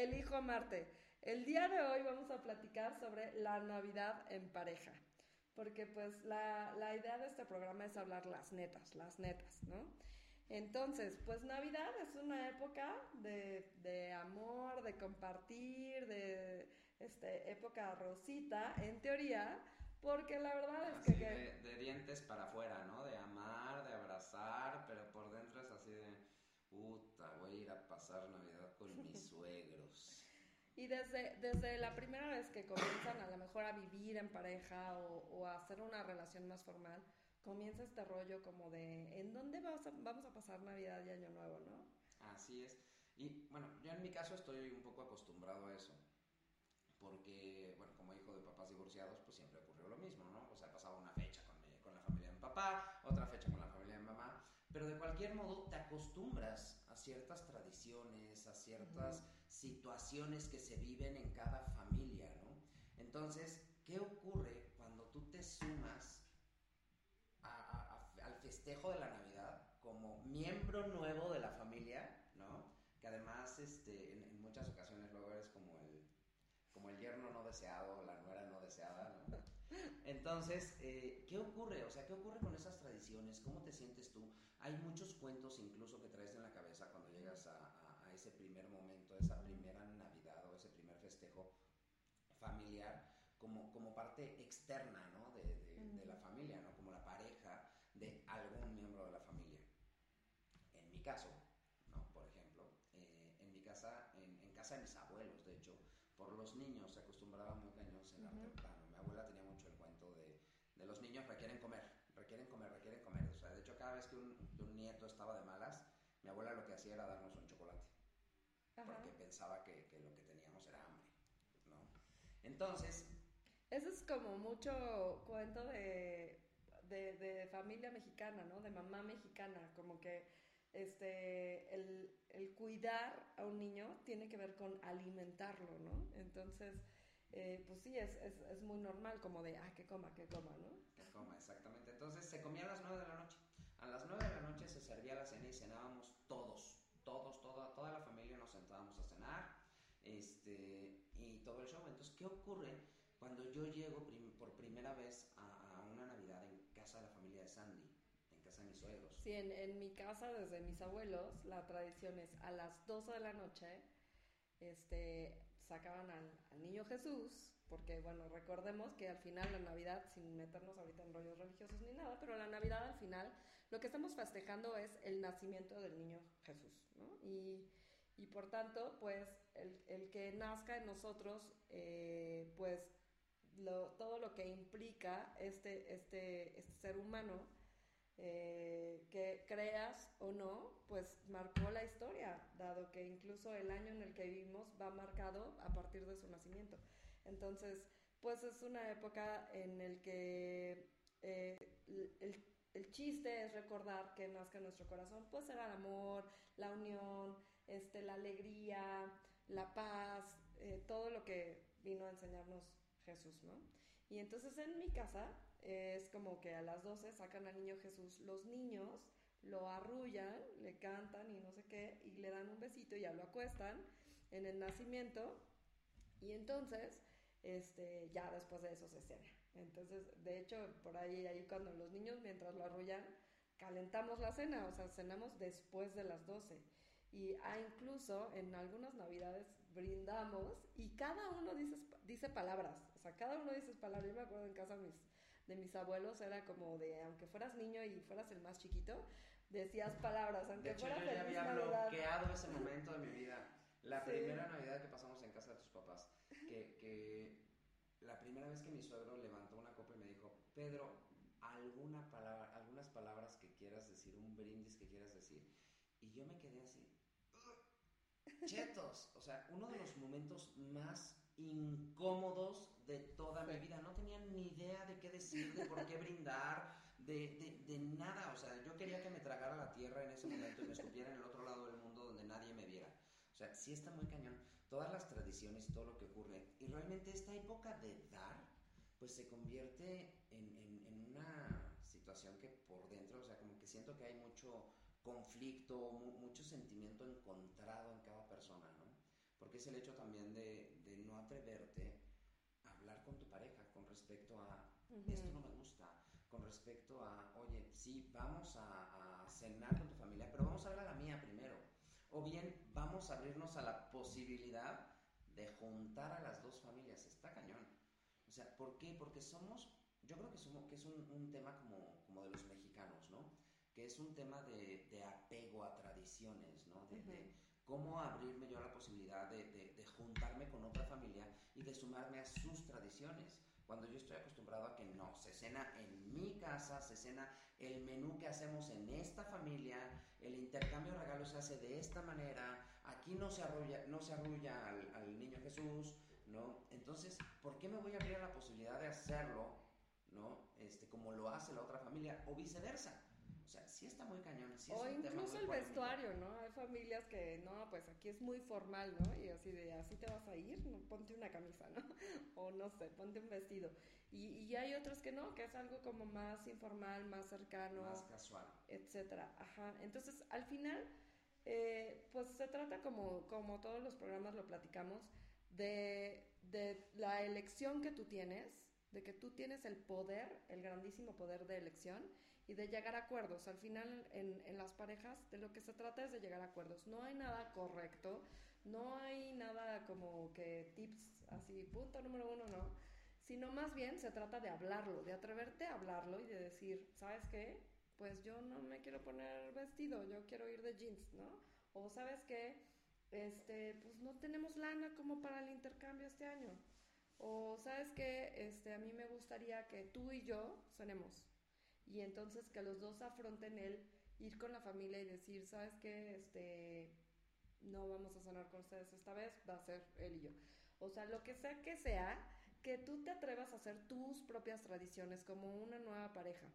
Elijo amarte. El día de hoy vamos a platicar sobre la Navidad en pareja. Porque pues la, la idea de este programa es hablar las netas, las netas, ¿no? Entonces, pues Navidad es una época de, de, amor, de compartir, de este, época rosita, en teoría, porque la verdad es que... De, de, dientes para afuera, ¿no? De amar, de abrazar, pero por dentro es así de, puta, voy a ir a pasar Navidad con mis suegros. Y desde, desde la primera vez que comienzan a lo mejor a vivir en pareja o, o a hacer una relación más formal, comienza este rollo como de en dónde vamos a, vamos a pasar Navidad y Año Nuevo, ¿no? Así es. Y bueno, yo en mi caso estoy un poco acostumbrado a eso. Porque, bueno, como hijo de papás divorciados, pues siempre ocurrió lo mismo, ¿no? O sea, pasaba una fecha con, mi, con la familia de mi papá, otra fecha con la familia de mi mamá, pero de cualquier modo te acostumbras a ciertas tradiciones, a ciertas uh -huh. Situaciones que se viven en cada familia, ¿no? Entonces, ¿qué ocurre cuando tú te sumas a, a, al festejo de la Navidad como miembro nuevo de la familia, ¿no? Que además, este, en, en, muchas ocasiones luego eres como el, como el yerno no deseado, la nuera no deseada, ¿no? Entonces, eh, ¿qué ocurre? O sea, ¿qué ocurre con esas tradiciones? ¿Cómo te sientes tú? Hay muchos cuentos incluso que traes en la cabeza cuando llegas a, a, a ese primer momento, esa primera Navidad o ese primer festejo familiar como, como parte externa ¿no? de, de, de, la familia, ¿no? como la pareja de algún miembro de la familia. En mi caso, ¿no? por ejemplo, eh, en mi casa, en, en, casa de mis abuelos, de hecho, por los niños se acostumbraba muy cañón cenar uh -huh. temprano. Mi abuela tenía mucho el cuento de, de, los niños requieren comer, requieren comer, requieren comer. O sea, de hecho, cada vez que un, un nieto estaba de malas, mi abuela lo que hacía era darnos un chocolate. Ajá. Porque pensaba que, que lo que teníamos era hambre, ¿no? Entonces, eso es como mucho cuento de, de, familia mexicana, ¿no? De mamá mexicana, como que este, el, el, cuidar a un niño tiene que ver con alimentarlo, ¿no? Entonces, eh, pues sí, es, es, es, muy normal como de, ah, que coma, que coma, ¿no? Que coma, exactamente. Entonces se comía a las nueve de la noche. A las nueve de la noche se servía la cena y cenábamos todos, todos, toda, toda la familia nos sentábamos a cenar este, todo el show. Entonces, ¿qué ocurre? cuando yo llego prim por primera vez a, a, una Navidad en casa de la familia de Sandy, en casa de mis suegros. Sí, en, en, mi casa, desde mis abuelos, la tradición es a las 12 de la noche, este, sacaban al, al niño Jesús, porque bueno, recordemos que al final la Navidad, sin meternos ahorita en rollos religiosos ni nada, pero la Navidad al final, lo que estamos festejando es el nacimiento del niño Jesús, ¿no? Y, y por tanto, pues, el, el que nazca en nosotros, eh, pues, todo lo que implica este, este, este ser humano, eh, que creas o no, pues marcó la historia, dado que incluso el año en el que vivimos va marcado a partir de su nacimiento. Entonces, pues es una época en el que eh, el, el, chiste es recordar que nazca en nuestro corazón, pues será el amor, la unión, este, la alegría, la paz, eh, todo lo que vino a enseñarnos Jesús, ¿no? Y entonces en mi casa es como que a las 12 sacan al niño Jesús, los niños lo arrullan, le cantan y no sé qué, y le dan un besito y ya lo acuestan en el nacimiento, y entonces, este, ya después de eso se cena. Entonces, de hecho, por ahí, ahí cuando los niños, mientras lo arrullan, calentamos la cena, o sea, cenamos después de las 12 y ah, incluso en algunas navidades brindamos y cada uno dice, dice palabras, o sea, cada uno dice palabras. Yo me acuerdo en casa de mis, de mis abuelos, era como de, aunque fueras niño y fueras el más chiquito, decías palabras, aunque de hecho, fueras yo ya había Navidad. bloqueado ese momento de mi vida. La sí. primera Navidad que pasamos en casa de tus papás, que, que la primera vez que mi suegro levantó una copa y me dijo, Pedro, alguna palabra, algunas palabras que quieras decir, un brindis que quieras decir. Y yo me quedé así, chetos. O sea, uno de los momentos más incómodos de toda mi vida. No tenía ni idea de qué decir, de por qué brindar, de, de, de, nada. O sea, yo quería que me tragara la tierra en ese momento y me escupiera en el otro lado del mundo donde nadie me viera. O sea, sí está muy cañón. Todas las tradiciones y todo lo que ocurre. Y realmente esta época de dar, pues se convierte en, en, en una situación que por dentro, o sea, como que siento que hay mucho conflicto, mucho sentimiento encontrado en es el hecho también de, de no atreverte a hablar con tu pareja con respecto a esto no me gusta, con respecto a, oye, sí, vamos a, a cenar con tu familia, pero vamos a hablar a la mía primero. O bien vamos a abrirnos a la posibilidad de juntar a las dos familias. Está cañón. O sea, ¿por qué? Porque somos, yo creo que, somos, que es un, un tema como, como, de los mexicanos, ¿no? Que es un tema de, de apego a tradiciones, ¿no? De, de, cómo abrirme yo a la posibilidad de, de, juntarme con otra familia y de sumarme a sus tradiciones. Cuando yo estoy acostumbrado a que no, se cena en mi casa, se cena el menú que hacemos en esta familia, el intercambio de regalos se hace de esta manera, aquí no se arrulla, no se arrulla al, al niño Jesús, ¿no? Entonces, ¿por qué me voy a abrir a la posibilidad de hacerlo, ¿no? Este, como lo hace la otra familia, o viceversa? O sea, sí está muy cañón. Sí o incluso el vestuario, ¿no? Hay familias que, no, pues aquí es muy formal, ¿no? Y así de, así te vas a ir, ¿no? ponte una camisa, ¿no? O no sé, ponte un vestido. Y, y hay otros que no, que es algo como más informal, más cercano. Más casual. Etcétera. Ajá. Entonces, al final, eh, pues se trata como, como todos los programas lo platicamos, de, de la elección que tú tienes, de que tú tienes el poder, el grandísimo poder de elección y de llegar a acuerdos. Al final, en, en, las parejas, de lo que se trata es de llegar a acuerdos. No hay nada correcto, no hay nada como que tips así, punto número uno, no. Sino más bien se trata de hablarlo, de atreverte a hablarlo y de decir, ¿sabes qué? Pues yo no me quiero poner vestido, yo quiero ir de jeans, ¿no? O ¿sabes qué? Este, pues no tenemos lana como para el intercambio este año. O ¿sabes qué? Este, a mí me gustaría que tú y yo cenemos y entonces que los dos afronten el ir con la familia y decir, ¿sabes qué? Este, no vamos a cenar con ustedes esta vez, va a ser él y yo. O sea, lo que sea que sea, que tú te atrevas a hacer tus propias tradiciones como una nueva pareja,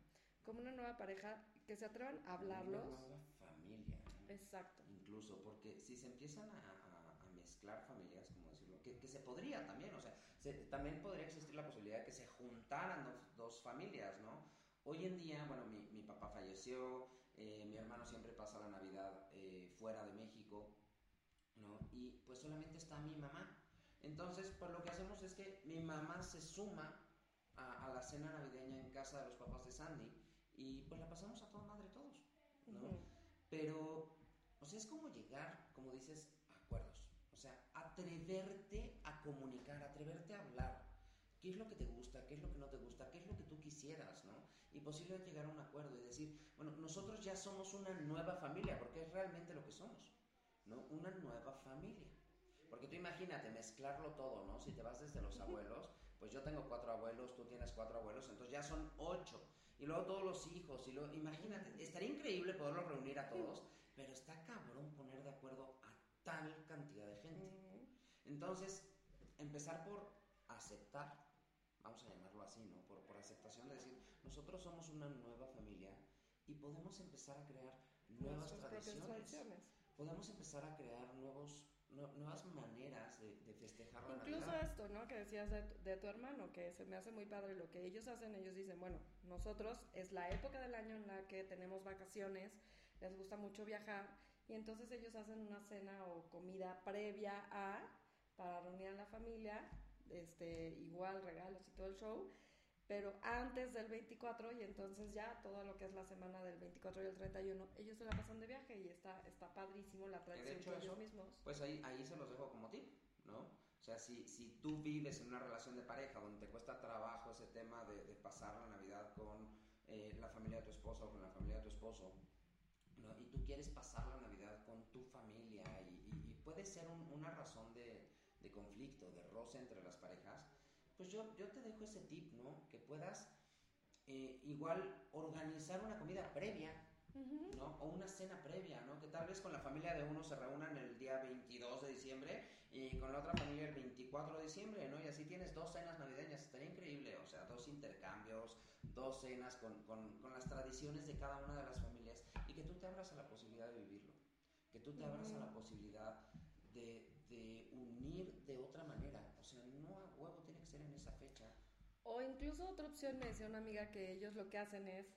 como una nueva pareja, que se atrevan a hablarlos. Una nueva familia. ¿no? Exacto. Incluso, porque si se empiezan a, a, a mezclar familias, como decirlo, que, que, se podría también, o sea, se, también podría existir la posibilidad de que se juntaran dos, dos familias, ¿no? Hoy en día, bueno, mi, mi papá falleció, eh, mi hermano siempre pasa la Navidad eh, fuera de México, ¿no? Y pues solamente está mi mamá. Entonces, pues lo que hacemos es que mi mamá se suma a, a la cena navideña en casa de los papás de Sandy y pues la pasamos a toda madre todos, ¿no? Uh -huh. Pero, o sea, es como llegar, como dices, a acuerdos. O sea, atreverte a comunicar, atreverte a hablar. ¿Qué es lo que te gusta? ¿Qué es lo que no te gusta? ¿Qué es lo que tú quisieras? ¿no? Y posiblemente llegar a un acuerdo y decir, bueno, nosotros ya somos una nueva familia, porque es realmente lo que somos, ¿no? Una nueva familia. Porque tú imagínate mezclarlo todo, ¿no? Si te vas desde los abuelos, pues yo tengo cuatro abuelos, tú tienes cuatro abuelos, entonces ya son ocho. Y luego todos los hijos, y luego, imagínate, estaría increíble poderlos reunir a todos, pero está cabrón poner de acuerdo a tal cantidad de gente. Entonces, empezar por aceptar vamos a llamarlo así, ¿no? Por, por, aceptación de decir, nosotros somos una nueva familia y podemos empezar a crear nuevas tradiciones. tradiciones. Podemos empezar a crear nuevos, no, nuevas maneras de, de festejar la Incluso Navidad. esto, ¿no? Que decías de, de, tu hermano, que se me hace muy padre lo que ellos hacen. Ellos dicen, bueno, nosotros es la época del año en la que tenemos vacaciones, les gusta mucho viajar y entonces ellos hacen una cena o comida previa a para reunir a la familia este, igual regalos y todo el show, pero antes del 24 y entonces ya todo lo que es la semana del 24 y el 31, ellos se la pasan de viaje y está, está padrísimo la tradición de hecho, ellos mismos. Pues ahí, ahí se los dejo como tip, ¿no? O sea, si, si tú vives en una relación de pareja donde te cuesta trabajo ese tema de, de pasar la Navidad con eh, la familia de tu esposa o con la familia de tu esposo, ¿no? Y tú quieres pasar la Navidad con tu familia y, y, y puede ser un, una razón de de conflicto, de roce entre las parejas, pues yo, yo te dejo ese tip, ¿no? Que puedas eh, igual organizar una comida previa, uh -huh. ¿no? O una cena previa, ¿no? Que tal vez con la familia de uno se reúnan el día 22 de diciembre y con la otra familia el 24 de diciembre, ¿no? Y así tienes dos cenas navideñas, estaría increíble, o sea, dos intercambios, dos cenas con, con, con las tradiciones de cada una de las familias y que tú te abras a la posibilidad de vivirlo, que tú te abras uh -huh. a la posibilidad de, de, unir de otra manera. O sea, no a huevo tiene que ser en esa fecha. O incluso otra opción, me decía una amiga que ellos lo que hacen es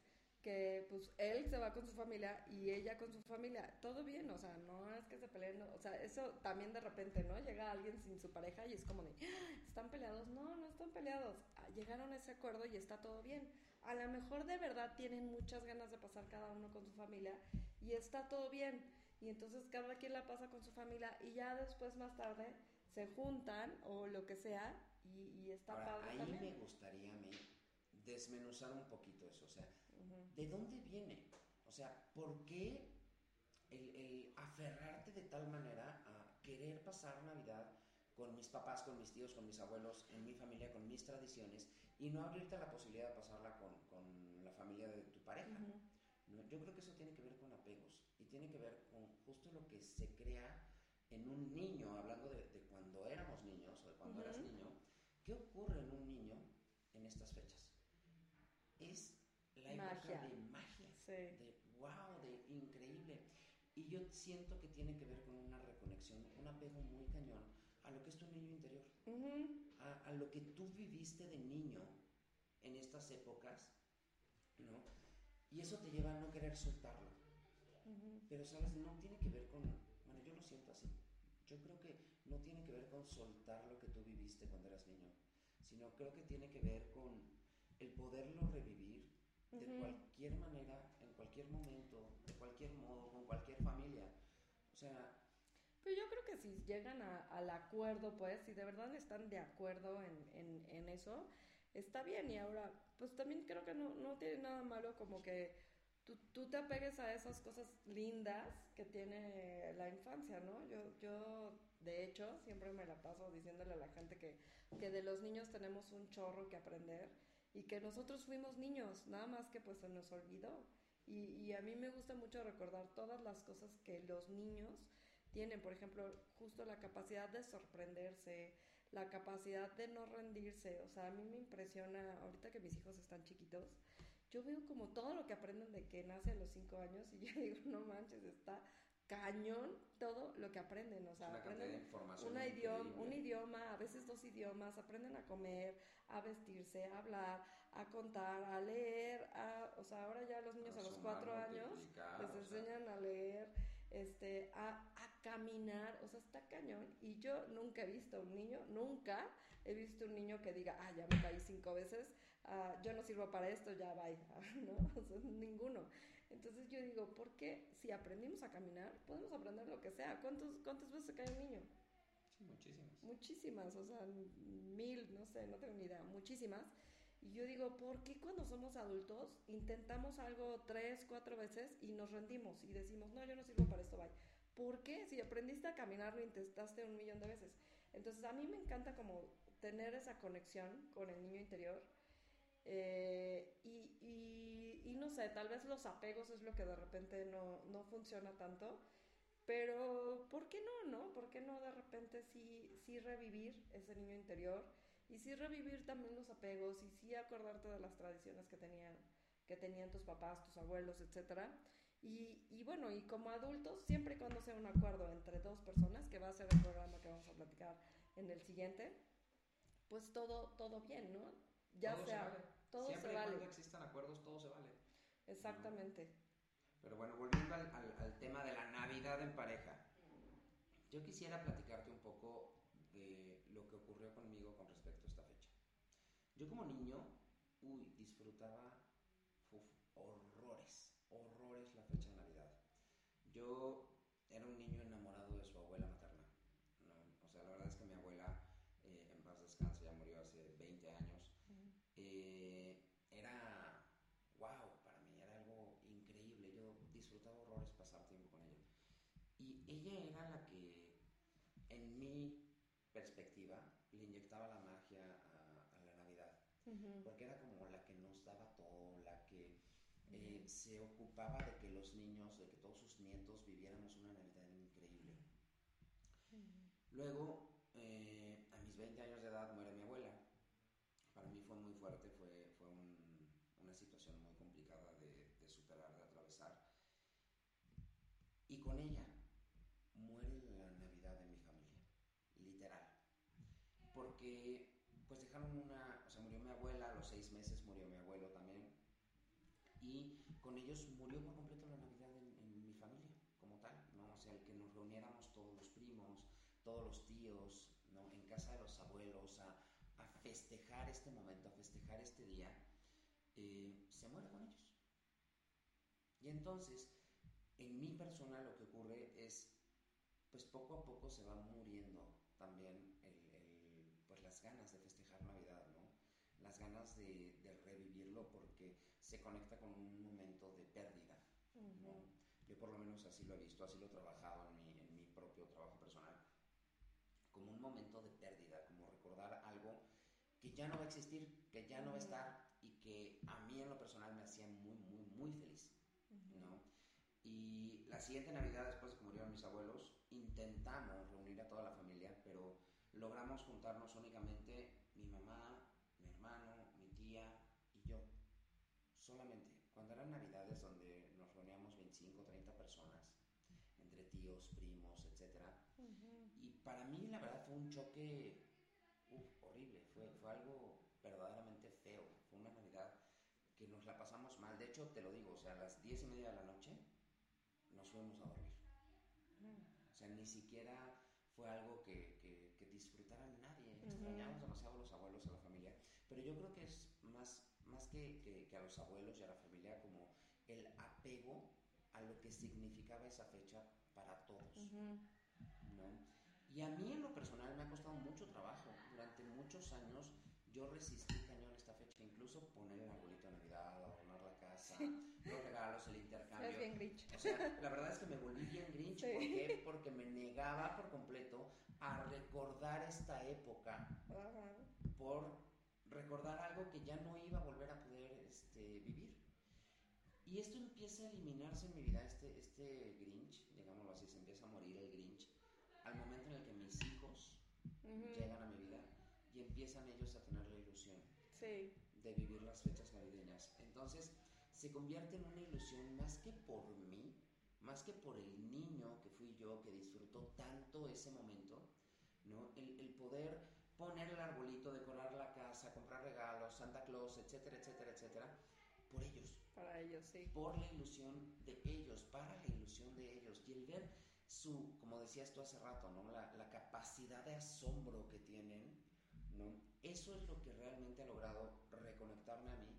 que pues él se va con su familia y ella con su familia, todo bien, o sea, no es que se peleen, o sea, eso también de repente, ¿no? Llega alguien sin su pareja y es como de, ¡Ah! ¿están peleados? No, no están peleados, ah, llegaron a ese acuerdo y está todo bien. A lo mejor de verdad tienen muchas ganas de pasar cada uno con su familia y está todo bien. Y entonces cada quien la pasa con su familia y ya después más tarde se juntan o lo que sea y, está padre. Ahí me gustaría a mí desmenuzar un poquito eso, o sea, ¿de dónde viene? O sea, ¿por qué el, aferrarte de tal manera a querer pasar Navidad con mis papás, con mis tíos, con mis abuelos, en mi familia, con mis tradiciones, y no abrirte a la posibilidad de pasarla con, la familia de tu pareja? Yo creo que eso tiene que ver con apegos y tiene que ver con justo lo que se crea en un niño, hablando de, cuando éramos niños o de cuando eras niño, ¿qué ocurre en un niño en estas fechas? Es la época de magia, de wow, de increíble. Y yo siento que tiene que ver con una reconexión, un apego muy cañón a lo que es tu niño interior, a, a, lo que tú viviste de niño en estas épocas, ¿no? Y eso te lleva a no querer soltarlo. Pero, ¿sabes? No tiene que ver con... Bueno, yo lo siento así. Yo creo que no tiene que ver con soltar lo que tú viviste cuando eras niño, sino creo que tiene que ver con el poderlo revivir de cualquier manera, en cualquier momento, de cualquier modo, con cualquier familia. O sea... Pero yo creo que si llegan al acuerdo, pues, si de verdad están de acuerdo en, en, en eso, está bien. Y ahora, pues también creo que no, no tiene nada malo como que tú, tú, te apegues a esas cosas lindas que tiene la infancia, ¿no? Yo, yo, de hecho, siempre me la paso diciéndole a la gente que, que de los niños tenemos un chorro que aprender y que nosotros fuimos niños, nada más que pues se nos olvidó. Y, y, a mí me gusta mucho recordar todas las cosas que los niños tienen, por ejemplo, justo la capacidad de sorprenderse, la capacidad de no rendirse. O sea, a mí me impresiona, ahorita que mis hijos están chiquitos, yo veo como todo lo que aprenden de que nace a los cinco años y yo digo, no manches, está cañón todo lo que aprenden, o sea, aprenden una idioma, un idioma, a veces dos idiomas, aprenden a comer, a vestirse, a hablar, a contar, a leer, a, o sea, ahora ya los niños a, los cuatro años les enseñan a leer, este, a, a, caminar, o sea, está cañón. Y yo nunca he visto un niño, nunca he visto un niño que diga, ah, ya me caí cinco veces, ah, yo no sirvo para esto, ya bye, ¿no? O sea, ninguno. Entonces yo digo, ¿por qué si aprendimos a caminar, podemos aprender lo que sea? ¿Cuántos, ¿Cuántas veces se cae un niño? Sí, muchísimas. Muchísimas, o sea, mil, no sé, no tengo ni idea, muchísimas. Y yo digo, ¿por qué cuando somos adultos intentamos algo tres, cuatro veces y nos rendimos y decimos, no, yo no sirvo para esto, bye? ¿Por qué? Si aprendiste a caminar, lo intentaste un millón de veces. Entonces, a mí me encanta como tener esa conexión con el niño interior. Eh, y, y, no sé, tal vez los apegos es lo que de repente no, no funciona tanto. Pero, ¿por qué no, no? ¿Por qué no de repente sí, sí revivir ese niño interior? y sí revivir también los apegos y sí acordarte de las tradiciones que tenían, que tenían tus papás, tus abuelos, etcétera. Y, y, bueno, y como adultos, siempre y cuando sea un acuerdo entre dos personas, que va a ser el programa que vamos a platicar en el siguiente, pues todo, todo bien, ¿no? Ya sea, se. Todo siempre se vale. Cuando existan acuerdos, todo se vale. Exactamente. Pero bueno, volviendo al, al, al tema de la Navidad en pareja, yo quisiera platicarte un poco de lo que ocurrió conmigo con yo como niño, uy, disfrutaba horrores, horrores la fecha de Navidad. Yo era un niño enamorado de su abuela materna. O sea, la verdad es que mi abuela, eh, en paz descanse, ya murió hace 20 años. Eh, era, wow, para mí era algo increíble. Yo disfrutaba horrores pasar tiempo con ella. Y ella era la que, en mi perspectiva, le inyectaba la magia porque era como la que nos daba todo, la que eh, se ocupaba de que los niños, de que todos sus nietos viviéramos una Navidad increíble. Luego, eh, a mis 20 años de edad, muere mi abuela. Para mí fue muy fuerte, fue, fue una situación muy complicada de, de superar, de atravesar. Y con ella muere la Navidad de mi familia, literal. Porque pues dejaron una, o sea, murió mi abuela, a los seis meses murió mi abuelo también. Y con ellos murió por completo la Navidad en, mi familia, como tal, ¿no? O sea, el que nos reuniéramos todos los primos, todos los tíos, ¿no? En casa de los abuelos, a, festejar este momento, a festejar este día, eh, se muere con ellos. Y entonces, en mi persona lo que ocurre es, pues poco a poco se va muriendo también pues las ganas de festejar Navidad, ¿no? Las ganas de, revivirlo porque se conecta con un momento pérdida, Yo por lo menos así lo he visto, así lo he trabajado en mi, en mi propio trabajo personal, como un momento de pérdida, como recordar algo que ya no va a existir, que ya no va a estar y que a mí en lo personal me hacía muy, muy, muy feliz, ¿no? Y la siguiente Navidad, después de que murieron mis abuelos, intentamos reunir a toda la familia, pero logramos juntarnos únicamente mi mamá, mi hermano, mi tía y yo. Solamente. Cuando eran Navidades donde nos reuníamos 25 o 30 personas, entre tíos, primos, etc. Y para mí la verdad horrible, fue, fue algo verdaderamente feo. Fue una Navidad que nos la pasamos mal. De hecho, te lo digo, o sea, a las 10 y media de la noche nos fuimos a dormir. O sea, ni siquiera fue algo que, que, disfrutara nadie. Extrañamos demasiado a los abuelos, a la familia. Pero yo creo que es más, más que, que, a los abuelos y a la familia como el apego a lo que significaba esa fecha para todos. ¿no? Y a mí en lo personal me ha costado mucho trabajo. Durante muchos años yo resistí cañón esta fecha, incluso poner el arbolito de Navidad, adornar la casa, los regalos, el intercambio. Bien grinch. O sea, la verdad es que me volví bien grinch. ¿Por qué? Porque me negaba por completo a recordar esta época por recordar algo que ya no iba a volver a poder este, vivir. Y esto empieza a eliminarse en mi vida, este, este Grinch, digámoslo así, se empieza a morir el Grinch, al momento en el que mis hijos llegan a mi vida y empiezan ellos a tener la ilusión de vivir las fechas navideñas. Entonces se convierte en una ilusión más que por mí, más que por el niño que fui yo, que disfrutó tanto ese momento, ¿no? El, el poder poner el arbolito, decorar la casa, comprar regalos, Santa Claus, etcétera, etcétera, etcétera, por ellos. Para ellos, sí. Por la ilusión de ellos, para la ilusión de ellos. Y el ver su, como decías tú hace rato, ¿no? La, la capacidad de asombro que tienen, ¿no? Eso es lo que realmente ha logrado reconectarme a mí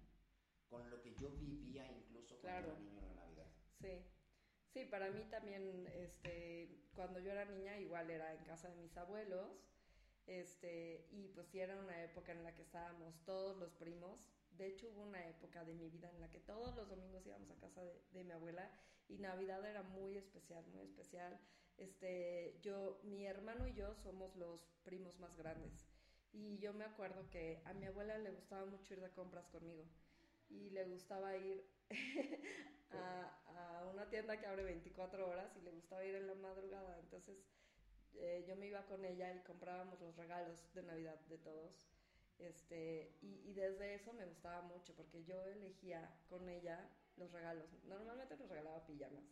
con lo que yo vivía incluso cuando era niño en la Navidad. Sí. Sí, para mí también, este, cuando yo era niña, igual era en casa de mis abuelos, este, y pues sí era una época en la que estábamos todos los primos. De hecho, hubo una época de mi vida en la que todos los domingos íbamos a casa de, de mi abuela y Navidad era muy especial, muy especial. Este, yo, mi hermano y yo somos los primos más grandes. Y yo me acuerdo que a mi abuela le gustaba mucho ir de compras conmigo. Y le gustaba ir a, una tienda que abre 24 horas y le gustaba ir en la madrugada. Entonces eh, yo me iba con ella y comprábamos los regalos de Navidad de todos. Este, y, y, desde eso me gustaba mucho porque yo elegía con ella los regalos. Normalmente nos regalaba pijamas.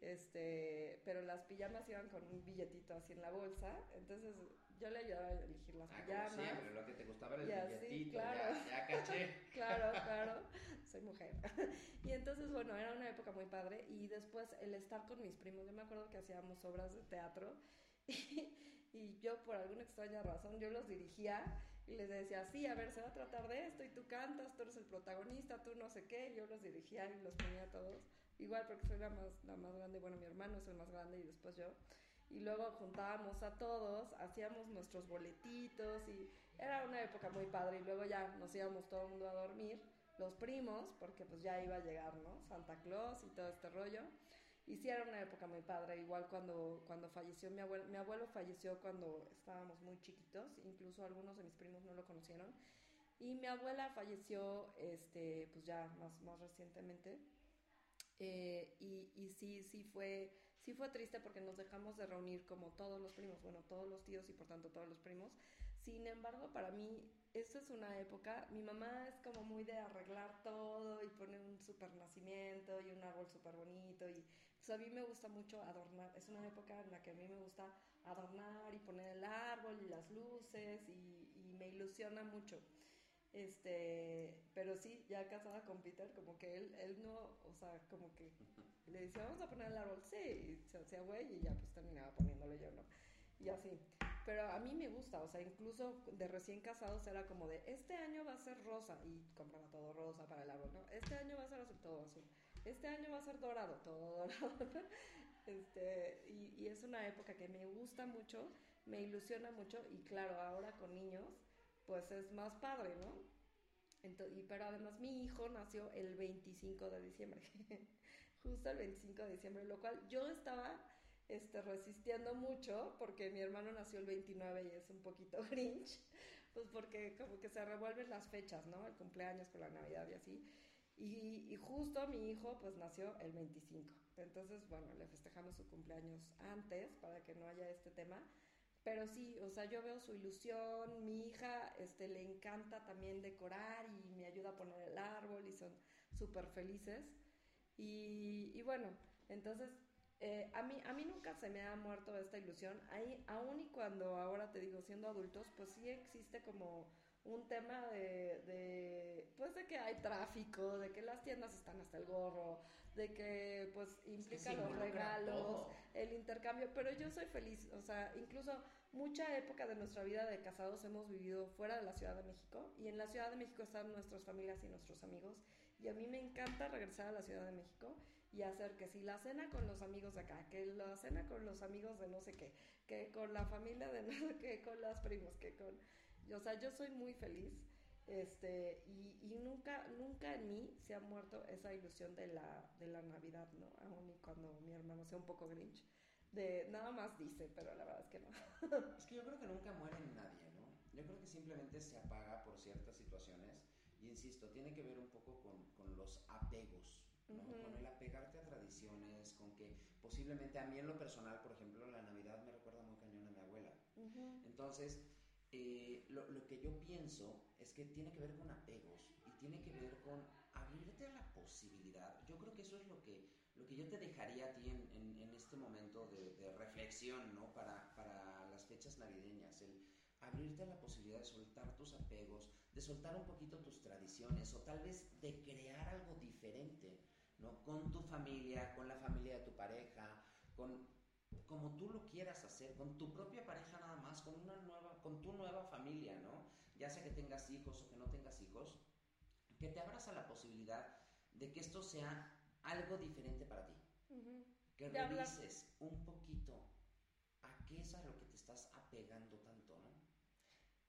Este, pero las pijamas iban con un billetito así en la bolsa. Entonces yo le ayudaba a elegir las ah, pijamas. Como siempre, lo que te gustaba era el billetito. claro. Ya, caché. claro, claro. Soy mujer. y entonces, bueno, era una época muy padre. Y después el estar con mis primos. Yo me acuerdo que hacíamos obras de teatro. Y, yo, por alguna extraña razón, yo los dirigía y les decía, sí, a ver, se va a tratar de esto. Y tú cantas, tú eres el protagonista, tú no sé qué. Yo los dirigía y los ponía a todos. Igual porque soy la más, la más grande. Bueno, mi hermano es el más grande y después yo y luego juntábamos a todos, hacíamos nuestros boletitos y era una época muy padre y luego ya nos íbamos todo el mundo a dormir, los primos, porque pues ya iba a llegar, ¿no? Santa Claus y todo este rollo. Y sí era una época muy padre, igual cuando, cuando falleció mi abuelo, mi abuelo falleció cuando estábamos muy chiquitos, incluso algunos de mis primos no lo conocieron. Y mi abuela falleció, este, pues ya más, más recientemente. Eh, y, y sí, sí fue sí fue triste porque nos dejamos de reunir como todos los primos, bueno, todos los tíos y por tanto todos los primos. Sin embargo, para mí, esto es una época, mi mamá es como muy de arreglar todo y poner un super nacimiento y un árbol súper bonito y pues a mí me gusta mucho adornar, es una época en la que a mí me gusta adornar y poner el árbol y las luces y, y me ilusiona mucho. Este, pero sí, ya casada con Peter, como que él, él no, o sea, como que le decía, vamos a poner el árbol, sí, y se hacía güey y ya pues terminaba poniéndole yo, ¿no? Y así. Pero a mí me gusta, o sea, incluso de recién casados era como de, este año va a ser rosa, y compraba todo rosa para el árbol, ¿no? Este año va a ser azul, todo azul. Este año va a ser dorado, todo dorado. este, y, y es una época que me gusta mucho, me ilusiona mucho, y claro, ahora con niños, pues es más padre, ¿no? Entonces, y, pero además mi hijo nació el 25 de diciembre, justo el 25 de diciembre, lo cual yo estaba este, resistiendo mucho porque mi hermano nació el 29 y es un poquito grinch, pues porque como que se revuelven las fechas, ¿no? El cumpleaños con la Navidad y así. Y, y, justo mi hijo pues nació el 25. Entonces, bueno, le festejamos su cumpleaños antes para que no haya este tema. Pero sí, o sea, yo veo su ilusión, mi hija este, le encanta también decorar y me ayuda a poner el árbol y son súper felices. Y, y, bueno, entonces eh, a, mí, a mí nunca se me ha muerto esta ilusión. Ahí, aún y cuando ahora te digo, siendo adultos, pues sí existe como un tema de, de, pues de que hay tráfico, de que las tiendas están hasta el gorro, de que pues implica sí, los regalos, el intercambio, pero yo soy feliz, o sea, incluso mucha época de nuestra vida de casados hemos vivido fuera de la Ciudad de México y en la Ciudad de México están nuestras familias y nuestros amigos y a mí me encanta regresar a la Ciudad de México y hacer que si la cena con los amigos de acá, que la cena con los amigos de no sé qué, que con la familia de no sé qué, con las primos, que con... O sea, yo soy muy feliz este, y, y, nunca, nunca en mí se ha muerto esa ilusión de la, de la Navidad, ¿no? Aún y cuando mi hermano sea un poco grinch. De nada más dice, pero la verdad es que no. es que yo creo que nunca muere nadie, ¿no? Yo creo que simplemente se apaga por ciertas situaciones y insisto, tiene que ver un poco con, con los apegos, ¿no? Uh -huh. Con el apegarte a tradiciones, con que posiblemente a mí en lo personal, por ejemplo, la Navidad me recuerda muy cañón a mi abuela. Uh -huh. Entonces, eh, lo, lo, que yo pienso es que tiene que ver con apegos y tiene que ver con abrirte a la posibilidad. Yo creo que eso es lo que, lo que yo te dejaría a ti en, en, en este momento de, de, reflexión, ¿no? Para, para las fechas navideñas, el abrirte a la posibilidad de soltar tus apegos, de soltar un poquito tus tradiciones o tal vez de crear algo diferente, ¿no? Con tu familia, con la familia de tu pareja, con como tú lo quieras hacer, con tu propia pareja nada más, con una nueva, con tu nueva familia, ¿no? Ya sea que tengas hijos o que no tengas hijos, que te abras a la posibilidad de que esto sea algo diferente para ti. Uh -huh. Que revises un poquito a qué es a lo que te estás apegando tanto, ¿no?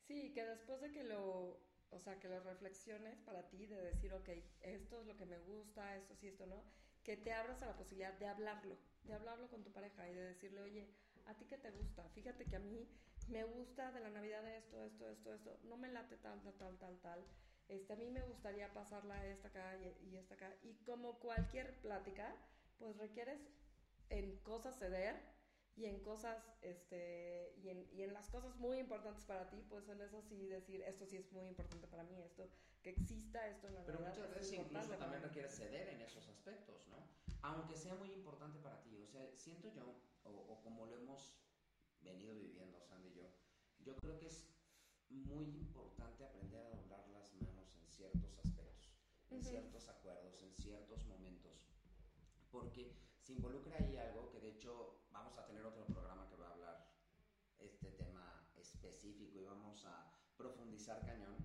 Sí, que después de que lo, o sea, que lo reflexiones para ti, de decir, ok, esto es lo que me gusta, esto sí, esto no, que te abras a la posibilidad de hablarlo, de hablarlo con tu pareja y de decirle, oye, ¿a ti qué te gusta? Fíjate que a mí me gusta de la Navidad esto, esto, esto, esto, no me late tal, tal, tal, tal, tal. Este, a mí me gustaría pasarla esta acá y, y esta acá. Y como cualquier plática, pues requieres en cosas ceder y en cosas, este, y en, y en las cosas muy importantes para ti, pues en eso sí decir, esto sí es muy importante para mí, esto, que exista esto en la Pero muchas veces incluso también requieres ceder en esos aspectos, ¿no? Aunque sea muy importante para ti, o sea, siento yo, o, o como lo hemos venido viviendo, Sandy y yo, yo creo que es muy importante aprender a doblar las manos en ciertos aspectos, en uh -huh. ciertos acuerdos, en ciertos momentos, porque se involucra ahí algo que de hecho vamos a tener otro programa que va a hablar este tema específico y vamos a profundizar cañón,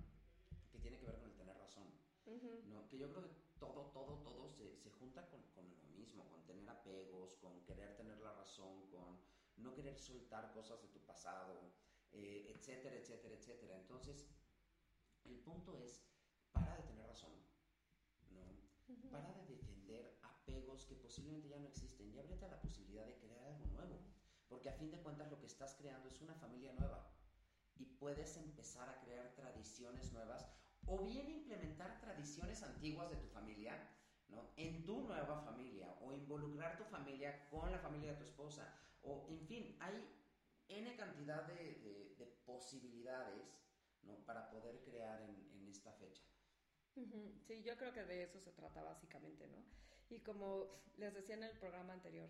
que tiene que ver con el tener razón. Uh -huh. ¿no? Que yo creo que todo, todo, todo se, se junta con, con, lo mismo, con tener apegos, con querer tener la razón, con no querer soltar cosas de tu pasado, eh, etcétera, etcétera, etcétera. Entonces, el punto es, para de tener razón, ¿no? Uh -huh. Para de defender apegos que posiblemente ya no existen y ábrete a la posibilidad de crear algo nuevo. Porque a fin de cuentas lo que estás creando es una familia nueva y puedes empezar a crear tradiciones nuevas o bien implementar tradiciones antiguas de tu familia ¿no? en tu nueva familia o involucrar tu familia con la familia de tu esposa o en fin, hay N cantidad de, de, de posibilidades ¿no? para poder crear en, en esta fecha. Sí, yo creo que de eso se trata básicamente, ¿no? Y como les decía en el programa anterior,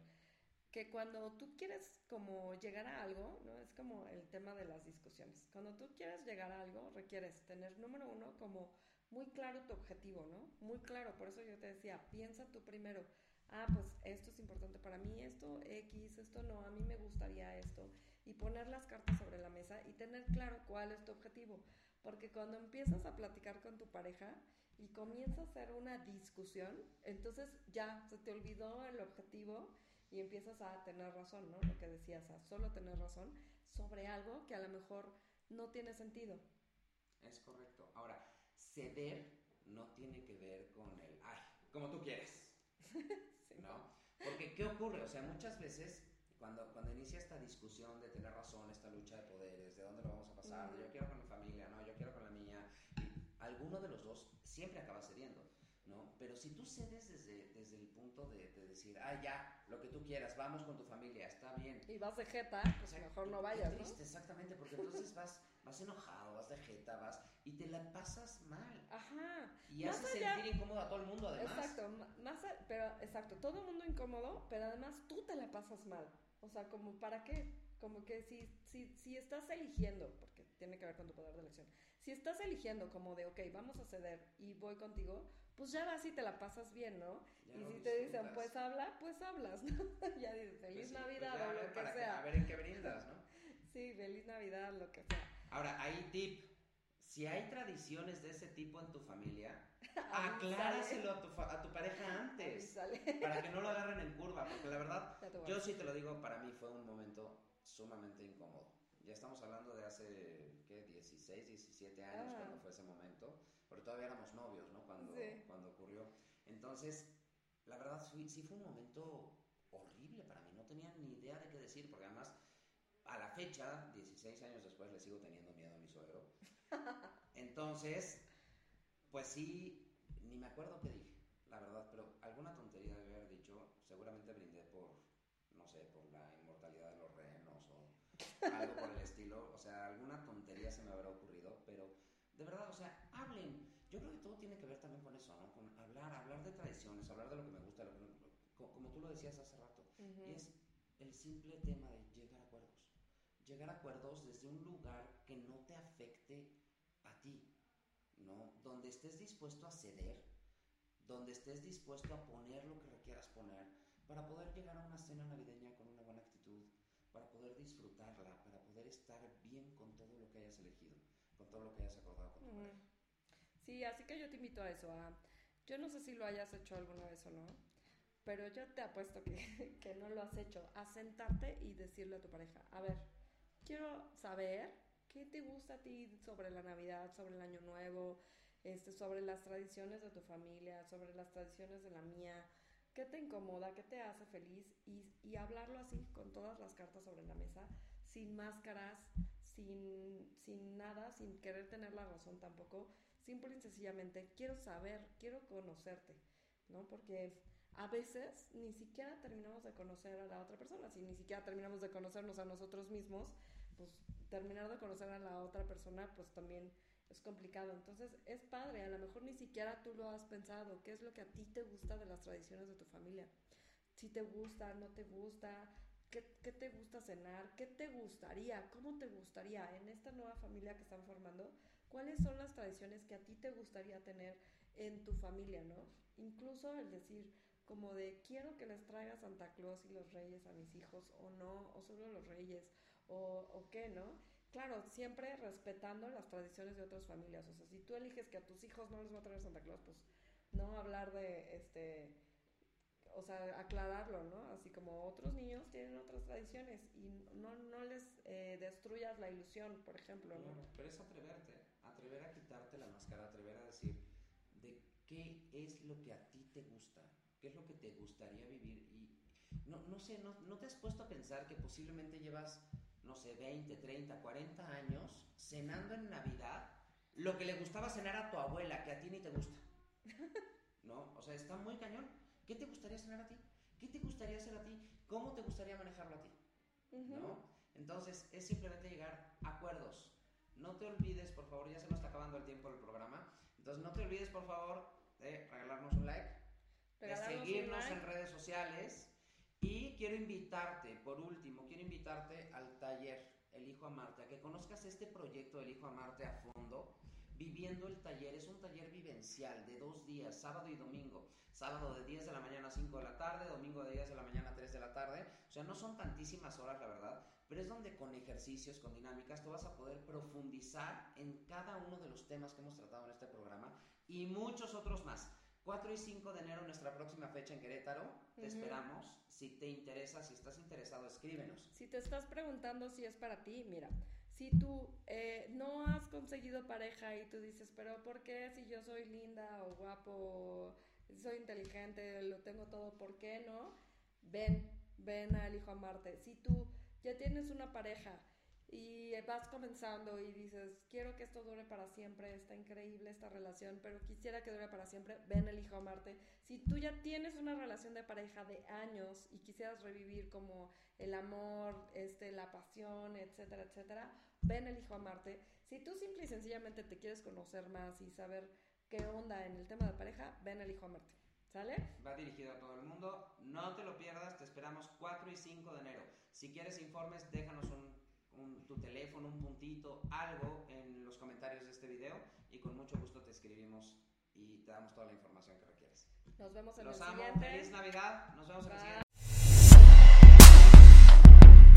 que cuando tú quieres como llegar a algo, ¿no? Es como el tema de las discusiones. Cuando tú quieres llegar a algo, requieres tener, número uno, como muy claro tu objetivo, ¿no? Muy claro, por eso yo te decía, piensa tú primero, ah, pues esto es importante para mí, esto X, esto no, a mí me gustaría esto, y poner las cartas sobre la mesa y tener claro cuál es tu objetivo. Porque cuando empiezas a platicar con tu pareja y comienza a hacer una discusión, entonces ya se te olvidó el objetivo y empiezas a tener razón, ¿no? Lo que decías, a solo tener razón sobre algo que a lo mejor no tiene sentido. Es correcto. Ahora, ceder no tiene que ver con el, ay, como tú quieres, ¿no? Porque, ¿qué ocurre? O sea, muchas veces cuando, cuando inicia esta discusión de tener razón, esta lucha de poderes, de dónde lo vamos a pasar, de yo quiero con mi familia, no, yo quiero con la mía, alguno de los dos siempre acaba cediendo, ¿no? Pero si tú cedes desde, desde el punto de, decir, ah, ya, lo que tú quieras, vamos con tu familia, está bien. Y vas de jeta, pues mejor no vayas, triste, exactamente, porque entonces vas, vas enojado, vas de jeta, vas y te la pasas mal. Ajá. Y haces sentir incómodo a todo el mundo, además. Exacto, más, pero exacto, todo el mundo incómodo, pero además tú te la pasas mal. O sea, como para qué? Como que si, si, si estás eligiendo, porque tiene que ver con tu poder de elección, si estás eligiendo como de, ok, vamos a ceder y voy contigo, pues ya vas y te la pasas bien, ¿no? y si te dicen, pues habla, pues hablas, ¿no? ya dices, feliz pues Navidad o lo que sea. a ver en qué brindas, ¿no? sí, feliz Navidad, lo que sea. Ahora, ahí tip. Si hay tradiciones de ese tipo en tu familia, acláraselo a tu, a tu pareja antes. Para que no lo agarren en curva. Porque la verdad, yo sí te lo digo, para mí fue un momento sumamente incómodo. Ya estamos hablando de hace, ¿qué? 16, 17 años cuando fue ese momento. Porque todavía éramos novios, ¿no? Cuando, cuando ocurrió. Entonces, la verdad, sí, sí fue un momento horrible para mí. No tenía ni idea de qué decir. Porque además, a la fecha, 16 años después, le sigo teniendo miedo a mi suegro. Entonces, pues sí, ni me acuerdo qué dije, la verdad, pero alguna tontería de haber dicho. Seguramente brindé por, no sé, por la inmortalidad de los renos o algo por el estilo. O sea, alguna tontería se me habrá ocurrido, pero de verdad, o sea, hablen. Yo creo que todo tiene que ver también con eso, ¿no? Con hablar, hablar de tradiciones, hablar de lo que me gusta, lo que como tú lo decías hace rato. Y es el simple tema de. Llegar a acuerdos desde un lugar que no te afecte a ti, ¿no? Donde estés dispuesto a ceder, donde estés dispuesto a poner lo que requieras poner, para poder llegar a una cena navideña con una buena actitud, para poder disfrutarla, para poder estar bien con todo lo que hayas elegido, con todo lo que hayas acordado con tu pareja. Sí, así que yo te invito a eso, a, yo no sé si lo hayas hecho alguna vez o no, pero yo te apuesto que, que no lo has hecho, a sentarte y decirle a tu pareja, a ver, quiero saber ¿Qué te gusta a ti sobre la Navidad, sobre el Año Nuevo, este, sobre las tradiciones de tu familia, sobre las tradiciones de la mía? ¿Qué te incomoda? ¿Qué te hace feliz? Y, y hablarlo así, con todas las cartas sobre la mesa, sin máscaras, sin, sin nada, sin querer tener la razón tampoco. Simple y sencillamente, quiero saber, quiero conocerte, ¿no? Porque a veces ni siquiera terminamos de conocer a la otra persona, si ni siquiera terminamos de conocernos a nosotros mismos, pues terminar de conocer a la otra persona, pues también es complicado. Entonces es padre, a lo mejor ni siquiera tú lo has pensado, qué es lo que a ti te gusta de las tradiciones de tu familia. Si te gusta, no te gusta, qué, qué te gusta cenar, qué te gustaría, cómo te gustaría en esta nueva familia que están formando, cuáles son las tradiciones que a ti te gustaría tener en tu familia, ¿no? Incluso el decir como de quiero que les traiga Santa Claus y los reyes a mis hijos o no, o solo los reyes, o, qué, ¿no? Claro, siempre respetando las tradiciones de otras familias. O sea, si tú eliges que a tus hijos no les va a traer Santa Claus, pues no hablar de, este, o sea, aclararlo, ¿no? Así como otros niños tienen otras tradiciones y no, no les eh, destruyas la ilusión, por ejemplo, ¿no? pero es atreverte, atrever a quitarte la máscara, atrever a decir de qué es lo que a ti te gusta, qué es lo que te gustaría vivir y no, no sé, no, no te has puesto a pensar que posiblemente llevas no sé, 20, 30, 40 años cenando en Navidad lo que le gustaba cenar a tu abuela, que a ti ni te gusta. ¿No? O sea, está muy cañón. ¿Qué te gustaría cenar a ti? ¿Qué te gustaría hacer a ti? ¿Cómo te gustaría manejarlo a ti? ¿No? Entonces, es simplemente llegar a acuerdos. No te olvides, por favor, ya se nos está acabando el tiempo del programa. Entonces, no te olvides, por favor, de regalarnos un like, de seguirnos en redes sociales y quiero invitarte, por último, quiero invitarte al taller El Hijo a Marte, a que conozcas este proyecto del Hijo a Marte a fondo. Viviendo el taller, es un taller vivencial de dos días, sábado y domingo. Sábado de 10 de la mañana a 5 de la tarde, domingo de 10 de la mañana a 3 de la tarde. O sea, no son tantísimas horas, la verdad, pero es donde con ejercicios, con dinámicas, tú vas a poder profundizar en cada uno de los temas que hemos tratado en este programa y muchos otros más. 4 y 5 de enero, nuestra próxima fecha en Querétaro. Te Ujú. esperamos. Si te interesa, si estás interesado, escríbenos. Si te estás preguntando si es para ti, mira, si tú eh, no has conseguido pareja y tú dices, pero ¿por qué si yo soy linda o guapo, soy inteligente, lo tengo todo, ¿por qué no? Ven, ven al Hijo a Marte. Si tú ya tienes una pareja y vas comenzando y dices, quiero que esto dure para siempre, está increíble esta relación, pero quisiera que dure para siempre, ven el Hijo a Marte. Si tú ya tienes una relación de pareja de años y quisieras revivir como el amor, este, la pasión, etcétera, etcétera, ven el Hijo a Marte. Si tú simple y sencillamente te quieres conocer más y saber qué onda en el tema de pareja, ven el Hijo a Marte. ¿Sale? Va dirigido a todo el mundo. No te lo pierdas. Te esperamos 4 y 5 de enero. Si quieres informes, déjanos un, un- tu teléfono, un puntito, algo en los comentarios de este video y con mucho gusto te escribimos y te damos toda la información que requieres. Nos vemos en Los el amo. siguiente. Feliz Navidad. Nos vemos en el Bye. siguiente.